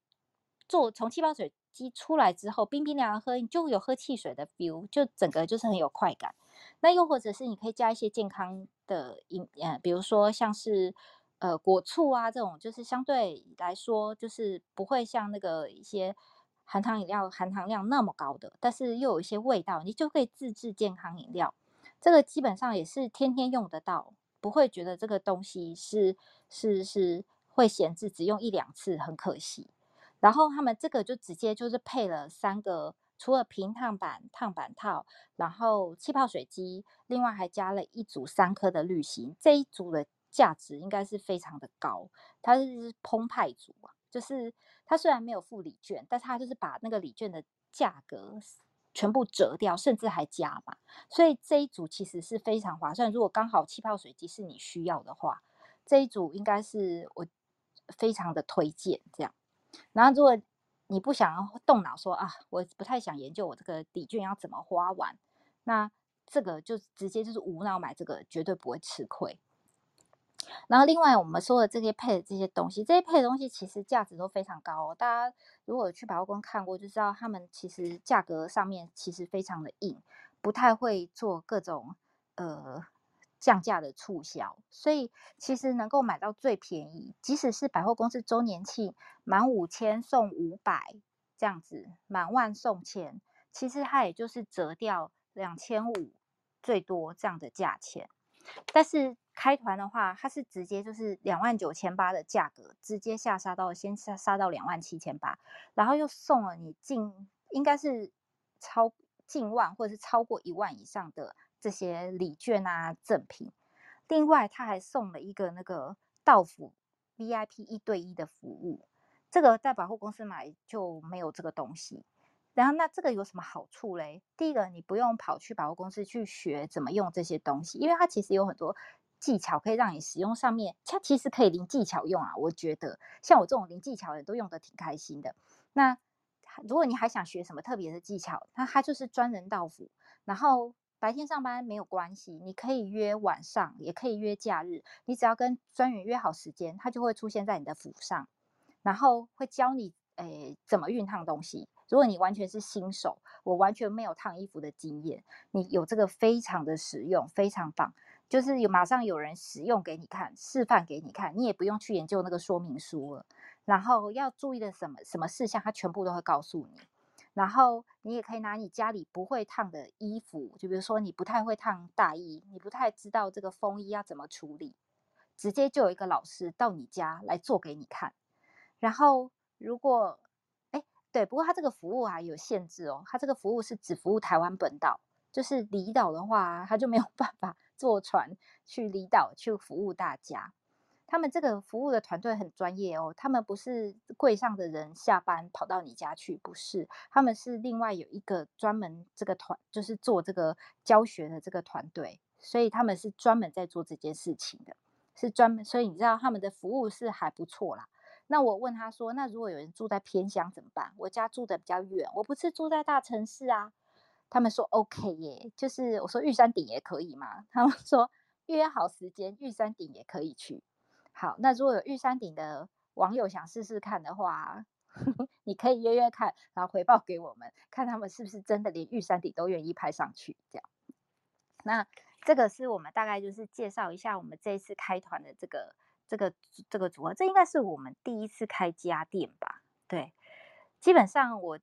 做从气泡水机出来之后，冰冰凉凉喝，你就有喝汽水的 feel，就整个就是很有快感。那又或者是你可以加一些健康的饮，呃，比如说像是呃果醋啊这种，就是相对来说就是不会像那个一些含糖饮料含糖量那么高的，但是又有一些味道，你就可以自制健康饮料。这个基本上也是天天用得到，不会觉得这个东西是是是会闲置，只用一两次很可惜。然后他们这个就直接就是配了三个。除了平烫板、烫板套，然后气泡水机，另外还加了一组三颗的滤芯。这一组的价值应该是非常的高，它是澎湃组啊，就是它虽然没有附礼券，但是它就是把那个礼券的价格全部折掉，甚至还加嘛。所以这一组其实是非常划算。如果刚好气泡水机是你需要的话，这一组应该是我非常的推荐这样。然后如果你不想要动脑说啊，我不太想研究我这个底券要怎么花完，那这个就直接就是无脑买这个，绝对不会吃亏。然后另外我们说的这些配的这些东西，这些配的东西其实价值都非常高。大家如果去百货公看过，就知道他们其实价格上面其实非常的硬，不太会做各种呃。降价的促销，所以其实能够买到最便宜，即使是百货公司周年庆，满五千送五百这样子，满万送千，其实它也就是折掉两千五最多这样的价钱。但是开团的话，它是直接就是两万九千八的价格，直接下杀到先杀杀到两万七千八，然后又送了你近应该是超。近万或者是超过一万以上的这些礼券啊赠品。另外，他还送了一个那个到府 VIP 一对一的服务，这个在百货公司买就没有这个东西。然后，那这个有什么好处嘞？第一个，你不用跑去百货公司去学怎么用这些东西，因为它其实有很多技巧可以让你使用上面，它其实可以零技巧用啊。我觉得像我这种零技巧的人都用得挺开心的。那如果你还想学什么特别的技巧，那它就是专人到府，然后白天上班没有关系，你可以约晚上，也可以约假日，你只要跟专员约好时间，他就会出现在你的府上，然后会教你诶怎么熨烫东西。如果你完全是新手，我完全没有烫衣服的经验，你有这个非常的实用，非常棒，就是有马上有人使用给你看，示范给你看，你也不用去研究那个说明书了。然后要注意的什么什么事项，他全部都会告诉你。然后你也可以拿你家里不会烫的衣服，就比如说你不太会烫大衣，你不太知道这个风衣要怎么处理，直接就有一个老师到你家来做给你看。然后如果，哎，对，不过他这个服务还有限制哦，他这个服务是只服务台湾本岛，就是离岛的话，他就没有办法坐船去离岛去服务大家。他们这个服务的团队很专业哦，他们不是柜上的人下班跑到你家去，不是，他们是另外有一个专门这个团，就是做这个教学的这个团队，所以他们是专门在做这件事情的，是专门，所以你知道他们的服务是还不错啦。那我问他说，那如果有人住在偏乡怎么办？我家住的比较远，我不是住在大城市啊。他们说 OK 耶，就是我说玉山顶也可以吗？他们说约好时间，玉山顶也可以去。好，那如果有玉山顶的网友想试试看的话，你可以约约看，然后回报给我们，看他们是不是真的连玉山顶都愿意拍上去。这样，那这个是我们大概就是介绍一下我们这一次开团的这个这个这个组合，这应该是我们第一次开家店吧？对，基本上我。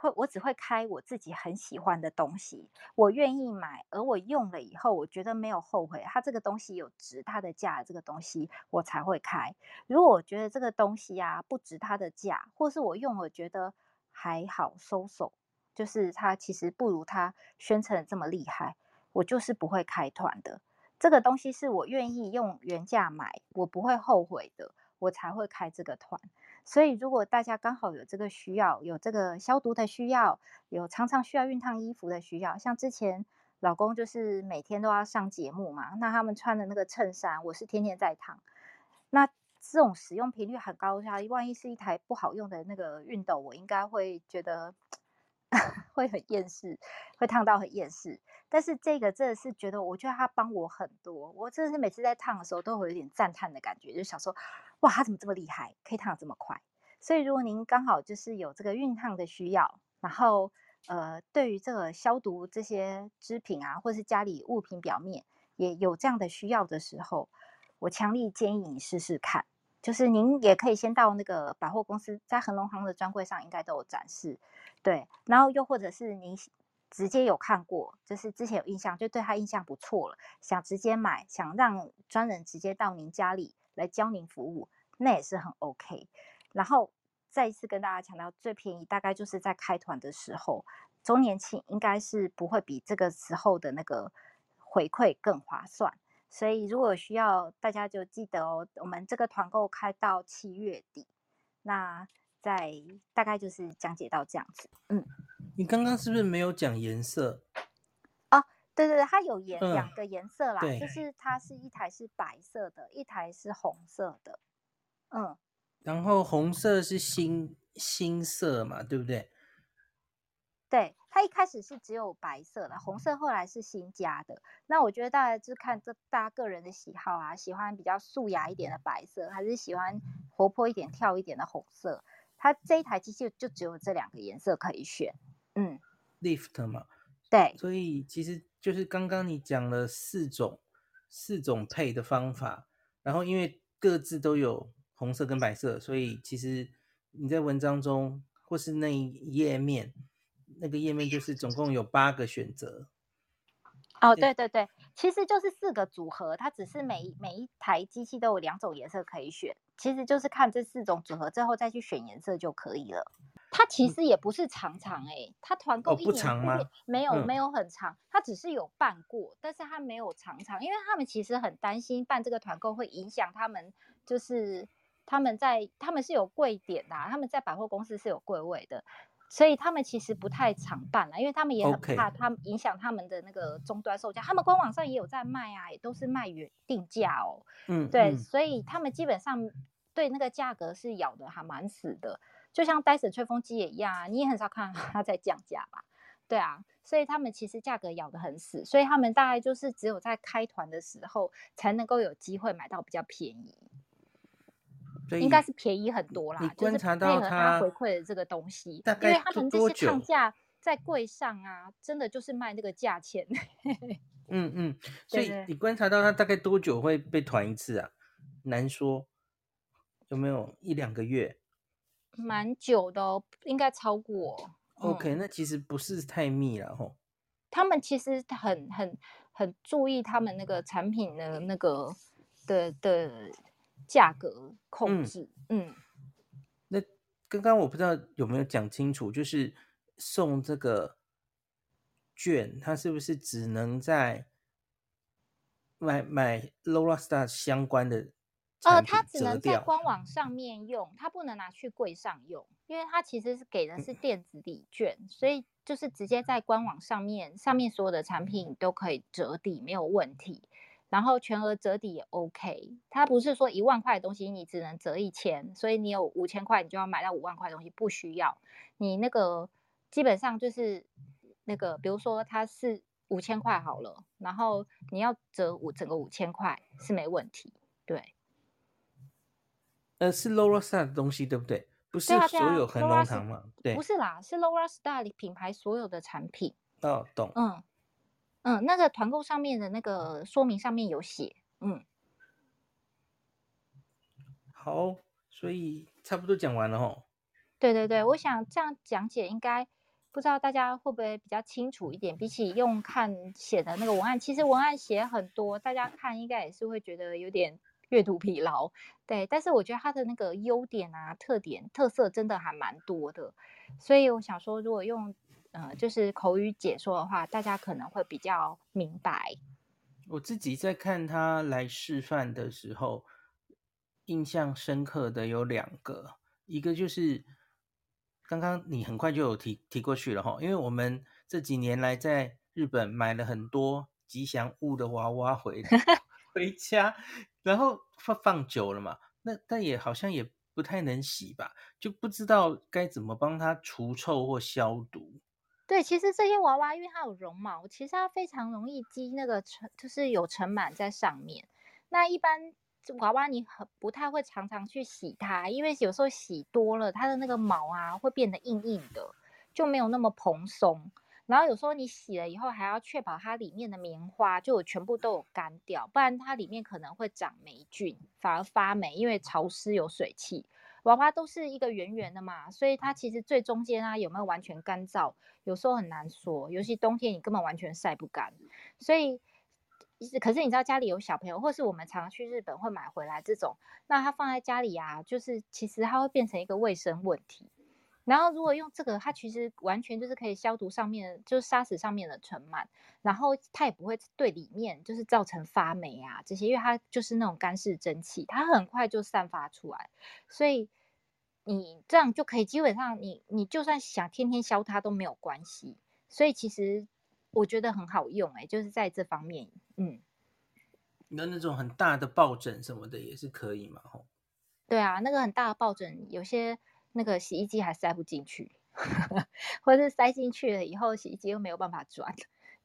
会，我只会开我自己很喜欢的东西，我愿意买，而我用了以后，我觉得没有后悔，它这个东西有值它的价，这个东西我才会开。如果我觉得这个东西啊不值它的价，或是我用了觉得还好收手，就是它其实不如它宣称的这么厉害，我就是不会开团的。这个东西是我愿意用原价买，我不会后悔的，我才会开这个团。所以，如果大家刚好有这个需要，有这个消毒的需要，有常常需要熨烫衣服的需要，像之前老公就是每天都要上节目嘛，那他们穿的那个衬衫，我是天天在烫。那这种使用频率很高，下万一是一台不好用的那个熨斗，我应该会觉得会很厌世，会烫到很厌世。但是这个真的是觉得，我觉得他帮我很多，我真的是每次在烫的时候都会有点赞叹的感觉，就想说。哇，它怎么这么厉害，可以烫这么快？所以如果您刚好就是有这个熨烫的需要，然后呃，对于这个消毒这些织品啊，或是家里物品表面也有这样的需要的时候，我强力建议你试试看。就是您也可以先到那个百货公司，在恒隆行的专柜上应该都有展示，对。然后又或者是您直接有看过，就是之前有印象，就对他印象不错了，想直接买，想让专人直接到您家里。来教您服务，那也是很 OK。然后再一次跟大家强调，最便宜大概就是在开团的时候，周年庆应该是不会比这个时候的那个回馈更划算。所以如果需要，大家就记得哦，我们这个团购开到七月底。那在大概就是讲解到这样子。嗯，你刚刚是不是没有讲颜色？哦对对对，它有颜两个颜色啦，嗯、就是它是一台是白色的，一台是红色的，嗯，然后红色是新新色嘛，对不对？对，它一开始是只有白色的，红色后来是新加的。那我觉得大家就看这大家个人的喜好啊，喜欢比较素雅一点的白色，还是喜欢活泼一点、跳一点的红色？它这一台机器就只有这两个颜色可以选，嗯，Lift 嘛，对，所以其实。就是刚刚你讲了四种四种配的方法，然后因为各自都有红色跟白色，所以其实你在文章中或是那一页面，那个页面就是总共有八个选择。哦，对对对，其实就是四个组合，它只是每每一台机器都有两种颜色可以选，其实就是看这四种组合，最后再去选颜色就可以了。它其实也不是常常哎、欸，它团购一年、哦、不长吗？没有没有很长，它只是有办过，但是它没有常常，因为他们其实很担心办这个团购会影响他们，就是他们在他们是有柜点的、啊，他们在百货公司是有柜位的，所以他们其实不太常办了，因为他们也很怕他们影响他们的那个终端售价，他们官网上也有在卖啊，也都是卖原定价哦，嗯，对嗯，所以他们基本上对那个价格是咬的还蛮死的。就像戴森吹风机也一样啊，你也很少看它在降价吧？对啊，所以他们其实价格咬得很死，所以他们大概就是只有在开团的时候才能够有机会买到比较便宜，应该是便宜很多啦。你观察到他回馈的这个东西，因为他们这些抗价在柜上啊，真的就是卖那个价钱。嗯嗯，所以你观察到他大概多久会被团一次啊？难说，有没有一两个月？蛮久的哦，应该超过。OK，嗯，那其实不是太密了吼。他们其实很很很注意他们那个产品的那个的的价格控制。嗯，嗯，那刚刚我不知道有没有讲清楚，就是送这个券，它是不是只能在买买 Laura Star 相关的？呃，它只能在官网上面用，它不能拿去柜上用，因为它其实是给的是电子礼券，嗯，所以就是直接在官网上面，上面所有的产品都可以折抵，没有问题。然后全额折抵也 OK，它不是说一万块的东西你只能折一千，所以你有五千块你就要买到五万块的东西，不需要。你那个基本上就是那个，比如说它是五千块好了，然后你要折五整个五千块是没问题，对。呃，是 Laura Star 的东西，对不对？不是所有恒隆堂嘛？对，不是啦，是 Laura Star 品牌所有的产品。哦，懂。嗯嗯，那个团购上面的那个说明上面有写。嗯，好，所以差不多讲完了吼。对对对，我想这样讲解应该不知道大家会不会比较清楚一点，比起用看写的那个文案，其实文案写很多，大家看应该也是会觉得有点。阅读疲劳，对，但是我觉得它的那个优点啊、特点、特色真的还蛮多的，所以我想说，如果用呃就是口语解说的话，大家可能会比较明白。我自己在看他来示范的时候，印象深刻的有两个，一个就是刚刚你很快就有提提过去了哈，因为我们这几年来在日本买了很多吉祥物的娃娃回来 回家。然后放放久了嘛，那但也好像也不太能洗吧，就不知道该怎么帮它除臭或消毒。对，其实这些娃娃因为它有绒毛，其实它非常容易积那个尘，就是有尘螨在上面。那一般娃娃你很不太会常常去洗它，因为有时候洗多了，它的那个毛啊会变得硬硬的，就没有那么蓬松。然后有时候你洗了以后，还要确保它里面的棉花就全部都有干掉，不然它里面可能会长霉菌，反而发霉，因为潮湿有水汽。娃娃都是一个圆圆的嘛，所以它其实最中间啊有没有完全干燥，有时候很难说，尤其冬天你根本完全晒不干。所以，可是你知道家里有小朋友，或是我们常常去日本会买回来这种，那它放在家里啊，就是其实它会变成一个卫生问题。然后如果用这个，它其实完全就是可以消毒上面，就是杀死上面的尘螨，然后它也不会对里面就是造成发霉啊这些，因为它就是那种干式蒸汽，它很快就散发出来，所以你这样就可以基本上你你就算想天天消它都没有关系，所以其实我觉得很好用哎、欸，就是在这方面，嗯，那那种很大的抱枕什么的也是可以嘛，吼，对啊，那个很大的抱枕有些。那个洗衣机还塞不进去，或者是塞进去了以后，洗衣机又没有办法转，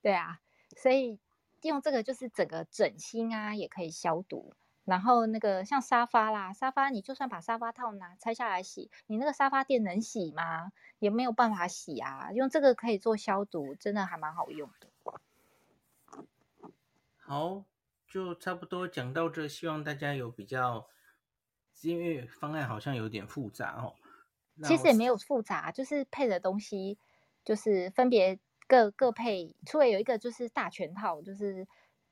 对啊，所以用这个就是整个枕芯啊，也可以消毒。然后那个像沙发啦，沙发你就算把沙发套拿拆下来洗，你那个沙发垫能洗吗？也没有办法洗啊。用这个可以做消毒，真的还蛮好用的。好，就差不多讲到这，希望大家有比较，因为方案好像有点复杂哦。其实也没有复杂，就是配的东西就是分别各各配，除了有一个就是大全套，就是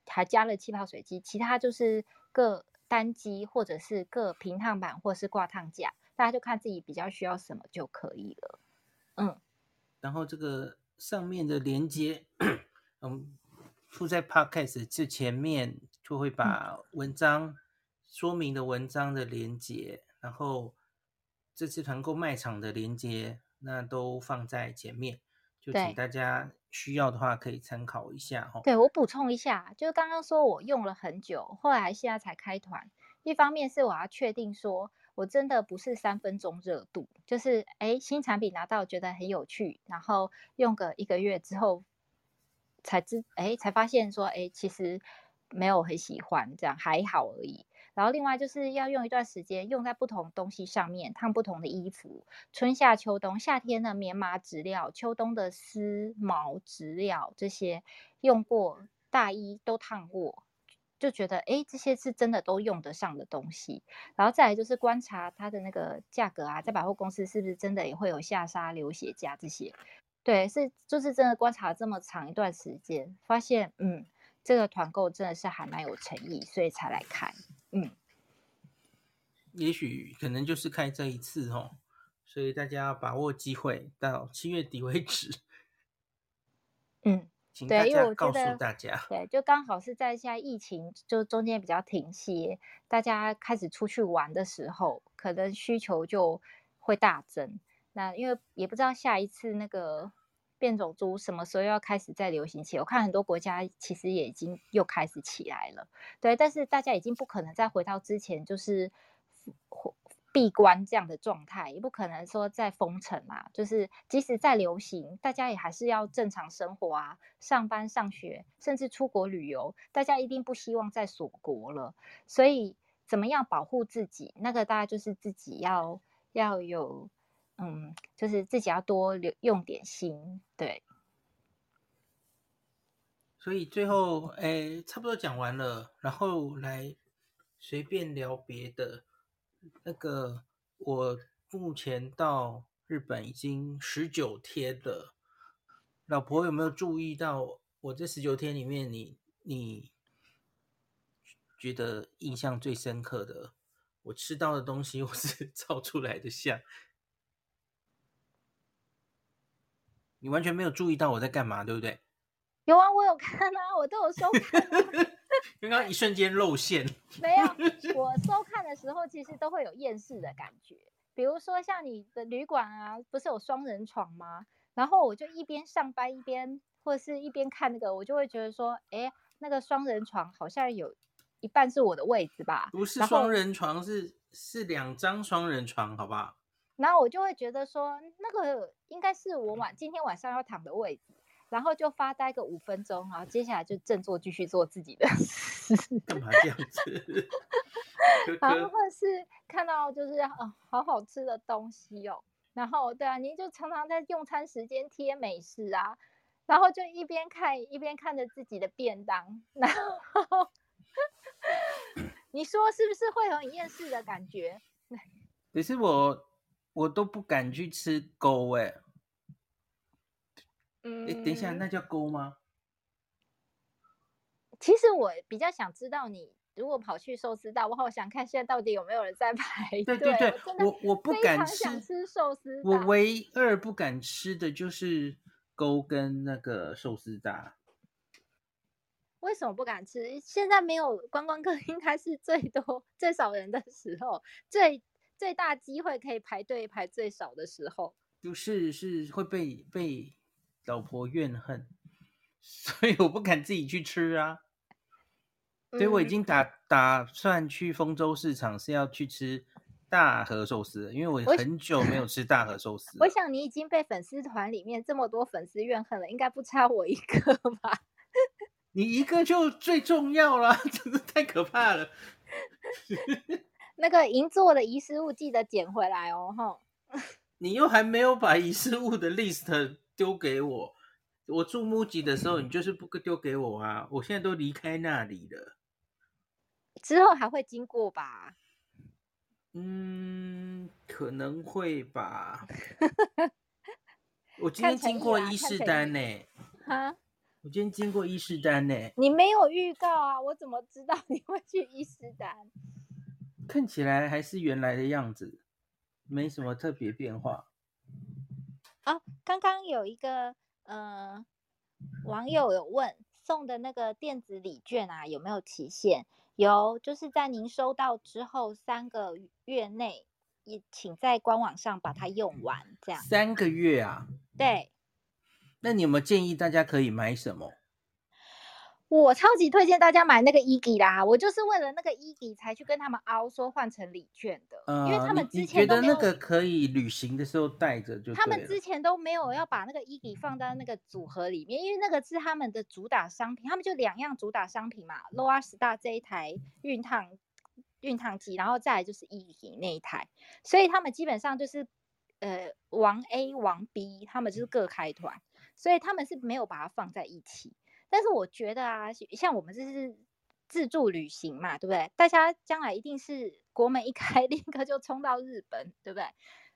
还加了气泡水机，其他就是各单机或者是各平烫板或是挂烫架，大家就看自己比较需要什么就可以了。嗯，然后这个上面的连接，嗯，附在 Podcast 这前面就会把文章、嗯、说明的文章的连接，然后这次团购卖场的连接，那都放在前面，就请大家需要的话可以参考一下哈。对，我补充一下，就是刚刚说我用了很久，后来现在才开团，一方面是我要确定说。我真的不是三分钟热度，就是哎，新产品拿到觉得很有趣，然后用个一个月之后才知哎，才发现说哎，其实没有很喜欢，这样还好而已。然后另外就是要用一段时间，用在不同东西上面，烫不同的衣服，春夏秋冬，夏天的棉麻质料，秋冬的丝毛质料，这些用过大衣都烫过。就觉得哎，这些是真的都用得上的东西，然后再来就是观察它的那个价格啊，在百货公司是不是真的也会有下杀、流血价这些？对，是就是真的观察这么长一段时间，发现嗯，这个团购真的是还蛮有诚意，所以才来看。嗯，也许可能就是开这一次哦，所以大家要把握机会，到七月底为止。嗯。对，因为我告诉大家，对，就刚好是在现在疫情就中间比较停歇，大家开始出去玩的时候，可能需求就会大增。那因为也不知道下一次那个变种株什么时候要开始再流行起，我看很多国家其实也已经又开始起来了。对，但是大家已经不可能再回到之前就是。闭关这样的状态，也不可能说再封城啊。就是即使再流行，大家也还是要正常生活啊，上班、上学，甚至出国旅游，大家一定不希望再锁国了。所以，怎么样保护自己？那个大家就是自己要要有，嗯，就是自己要多留用点心，对。所以最后，哎，差不多讲完了，然后来随便聊别的。那个，我目前到日本已经十九天了。老婆有没有注意到我这十九天里面你，你你觉得印象最深刻的，我吃到的东西，我是 照出来的相。你完全没有注意到我在干嘛，对不对？有啊，我有看啊，我都有收看啊。刚刚一瞬间露馅，没有。我收看的时候，其实都会有厌世的感觉。比如说，像你的旅馆啊，不是有双人床吗？然后我就一边上班一边，或者是一边看那个，我就会觉得说，哎，那个双人床好像有一半是我的位置吧？不是双人床，是是两张双人床，好不好？然后我就会觉得说，那个应该是我晚今天晚上要躺的位置。然后就发呆个五分钟，然后接下来就振作继续做自己的事。干嘛这样子？然后是看到就是啊，好好吃的东西哦。然后对啊，您就常常在用餐时间贴美食啊，然后就一边看一边看着自己的便当。然后 你说是不是会有很厌世的感觉？可是我我都不敢去吃勾哎。嗯，等一下，那叫勾吗？其实我比较想知道，你如果跑去寿司大，我好想看现在到底有没有人在排队。对对对，我我，不敢吃，吃寿司。我唯二不敢吃的就是勾跟那个寿司大。为什么不敢吃？现在没有观光客，应该是最多最少人的时候，最最大机会可以排队排最少的时候。就是是会被被。老婆怨恨，所以我不敢自己去吃啊。所以我已经打打算去丰州市场是要去吃大和寿司，因为我很久没有吃大和寿司。我想你已经被粉丝团里面这么多粉丝怨恨了，应该不差我一个吧？你一个就最重要了，真的太可怕了。那个银座的遗失物记得捡回来哦，吼。你又还没有把遗失物的 list。丢给我，我住木吉的时候，你就是不丢给我啊！我现在都离开那里了，之后还会经过吧？嗯，可能会吧。我今天经过伊势丹呢、欸，哈？我今天经过伊势丹呢、欸，你没有预告啊？我怎么知道你会去伊势丹？看起来还是原来的样子。没什么特别变化。啊，刚刚有一个呃网友有问送的那个电子礼券啊有没有期限？有，就是在您收到之后三个月内，也请在官网上把它用完。这样三个月啊？对。那你有没有建议大家可以买什么？我超级推荐大家买那个 EG 啦，我就是为了那个 EG 才去跟他们凹说换成礼券的，呃、因为他们之前都觉得那个可以旅行的时候带着就。他们之前都没有要把那个 EG 放在那个组合里面，因为那个是他们的主打商品，他们就两样主打商品嘛，Lower Star 这一台熨烫熨烫机，然后再来就是 EG 那一台，所以他们基本上就是呃王 A 王 B，他们就是各开团，所以他们是没有把它放在一起。但是我觉得啊，像我们这是自助旅行嘛，对不对？大家将来一定是国门一开，立刻就冲到日本，对不对？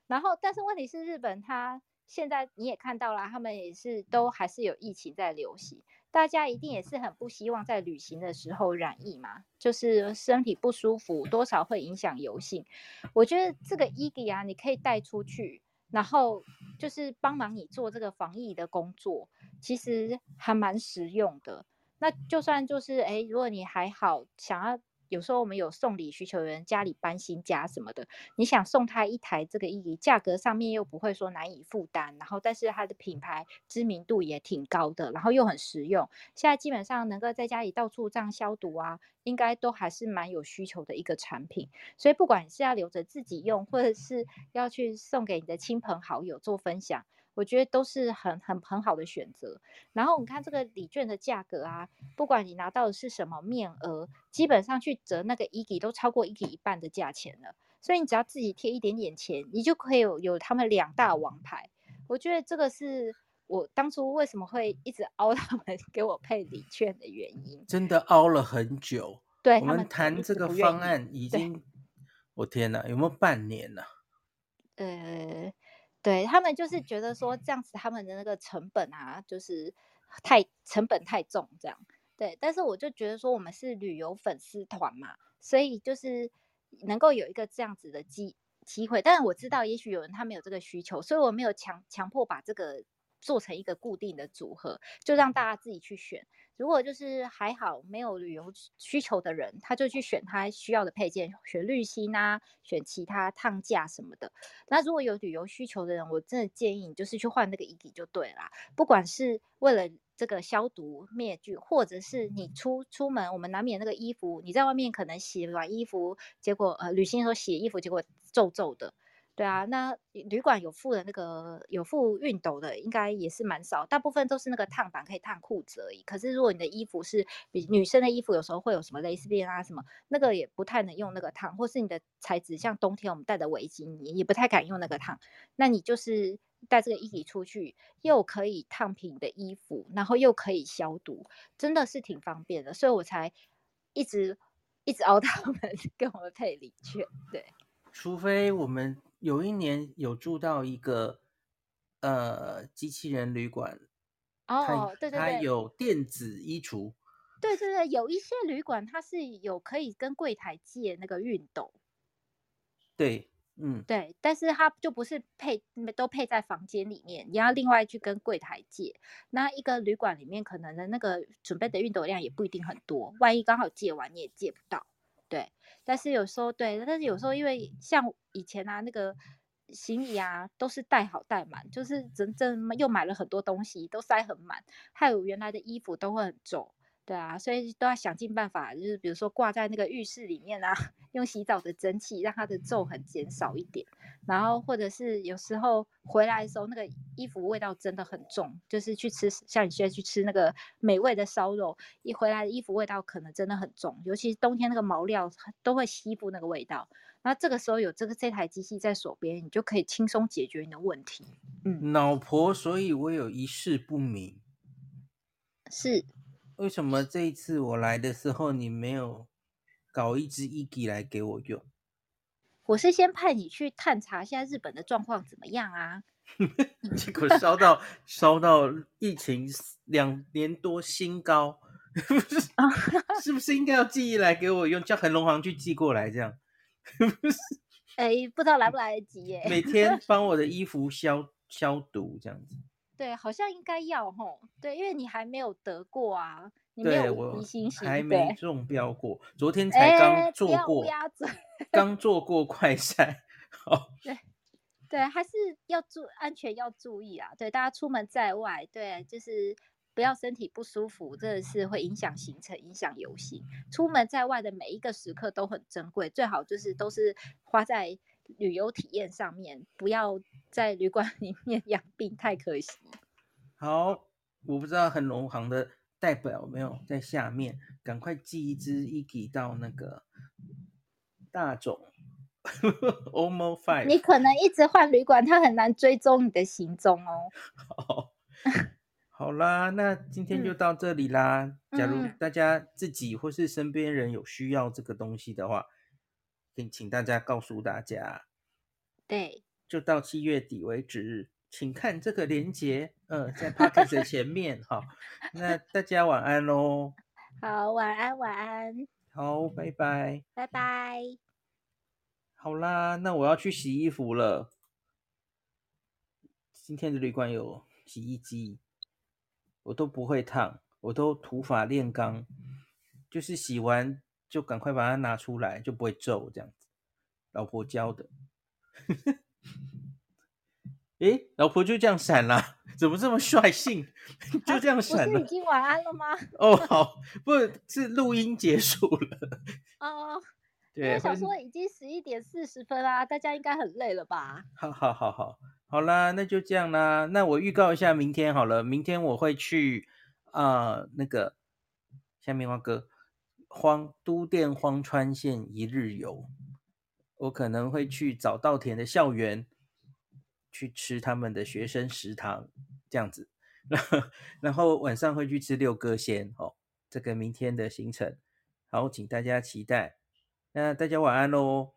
然后，但是问题是，日本它现在你也看到了，他们也是都还是有疫情在流行，大家一定也是很不希望在旅行的时候染疫嘛，就是身体不舒服，多少会影响游兴。我觉得这个 EG 啊，你可以带出去。然后就是帮忙你做这个防疫的工作，其实还蛮实用的。那就算就是哎，如果你还好，想要。有时候我们有送礼需求，有人家里搬新家什么的，你想送他一台这个意义，价格上面又不会说难以负担，然后但是它的品牌知名度也挺高的，然后又很实用。现在基本上能够在家里到处这样消毒啊，应该都还是蛮有需求的一个产品。所以不管是要留着自己用，或者是要去送给你的亲朋好友做分享。我觉得都是很很很好的选择。然后你看这个礼券的价格啊，不管你拿到的是什么面额，基本上去折那个一给都超过一给一半的价钱了。所以你只要自己贴一点点钱，你就可以有有他们两大王牌。我觉得这个是我当初为什么会一直凹他们 给我配礼券的原因。真的凹了很久。对，我们谈这个方案已经，我天哪，有没有半年了？呃。对，他们就是觉得说这样子他们的那个成本啊，就是太成本太重这样。对，但是我就觉得说我们是旅游粉丝团嘛，所以就是能够有一个这样子的机机会。但是我知道也许有人他没有这个需求，所以我没有强强迫把这个做成一个固定的组合，就让大家自己去选。如果就是还好没有旅游需求的人，他就去选他需要的配件，选滤芯啊，选其他烫架什么的。那如果有旅游需求的人，我真的建议你就是去换那个仪器就对了。不管是为了这个消毒灭菌，或者是你出出门，我们难免那个衣服你在外面可能洗完衣服，结果呃旅行的时候洗衣服结果皱皱的。对啊，那旅馆有附的那个有附熨斗的，应该也是蛮少，大部分都是那个烫板可以烫裤子而已。可是如果你的衣服是比女生的衣服，有时候会有什么蕾丝边啊什么，那个也不太能用那个烫，或是你的材质像冬天我们戴的围巾，你也不太敢用那个烫。那你就是带这个衣体出去，又可以烫平你的衣服，然后又可以消毒，真的是挺方便的，所以我才一直一直熬到他们 跟我们配礼券。对，除非我们。有一年有住到一个呃机器人旅馆，哦，对对对，它有电子衣橱，对对对，有一些旅馆它是有可以跟柜台借那个熨斗，对，嗯，对，但是它就不是配都配在房间里面，你要另外去跟柜台借。那一个旅馆里面可能的那个准备的熨斗量也不一定很多，万一刚好借完你也借不到。对，但是有时候对，但是有时候因为像以前啊，那个行李啊都是带好带满，就是真正又买了很多东西，都塞很满，还有原来的衣服都会很重。对啊，所以都要想尽办法，就是比如说挂在那个浴室里面啊，用洗澡的蒸汽让它的皱痕减少一点。然后或者是有时候回来的时候，那个衣服味道真的很重，就是去吃像你现在去吃那个美味的烧肉，一回来的衣服味道可能真的很重，尤其是冬天那个毛料都会吸附那个味道。那这个时候有这个这台机器在手边，你就可以轻松解决你的问题。嗯，老婆，所以我有一事不明，是。为什么这一次我来的时候，你没有搞一支 EG 来给我用？我是先派你去探查一下日本的状况怎么样啊？结果烧到烧到疫情两年多新高，是不是应该要寄一来给我用？叫恒隆行去寄过来这样？哎，不知道来不来得及耶。每天帮我的衣服消消毒这样子。对，好像应该要吼。对，因为你还没有得过啊，你没有无敌星星，还没中标过。昨天才刚做过，刚做过快筛。好，对对，还是要注安全要注意啊。对，大家出门在外，对，就是不要身体不舒服，真的是会影响行程、影响游行。出门在外的每一个时刻都很珍贵，最好就是都是花在旅游体验上面，不要在旅馆里面 养病，太可惜。好，我不知道很农行的代表有没有在下面，赶快寄一支 Eki 到那个大总 OMO Five。你可能一直换旅馆，他很难追踪你的行踪哦。好，好啦，那今天就到这里啦。嗯、假如大家自己或是身边人有需要这个东西的话。请请大家告诉大家，对，就到七月底为止，请看这个链接，呃，在 Podcast 前面，好，那大家晚安喽，好，晚安，晚安，好，拜拜，拜。拜，好啦，那我要去洗衣服了，今天的旅馆有洗衣机，我都不会烫，我都土法炼钢，就是洗完。就赶快把它拿出来，就不会皱这样子。老婆教的，诶，老婆就这样闪了，怎么这么率性？就这样闪了。是已经晚安了吗？哦，好，不是，是录音结束了。哦，对，我想说已经十一点四十分啦，大家应该很累了吧？好好好好，好啦，那就这样啦。那我预告一下明天好了，明天我会去啊、呃，那个下面花哥。荒都电荒川线一日游，我可能会去早稻田的校园去吃他们的学生食堂，这样子，然后晚上会去吃六哥鲜哦。这个明天的行程，好，请大家期待。那大家晚安喽。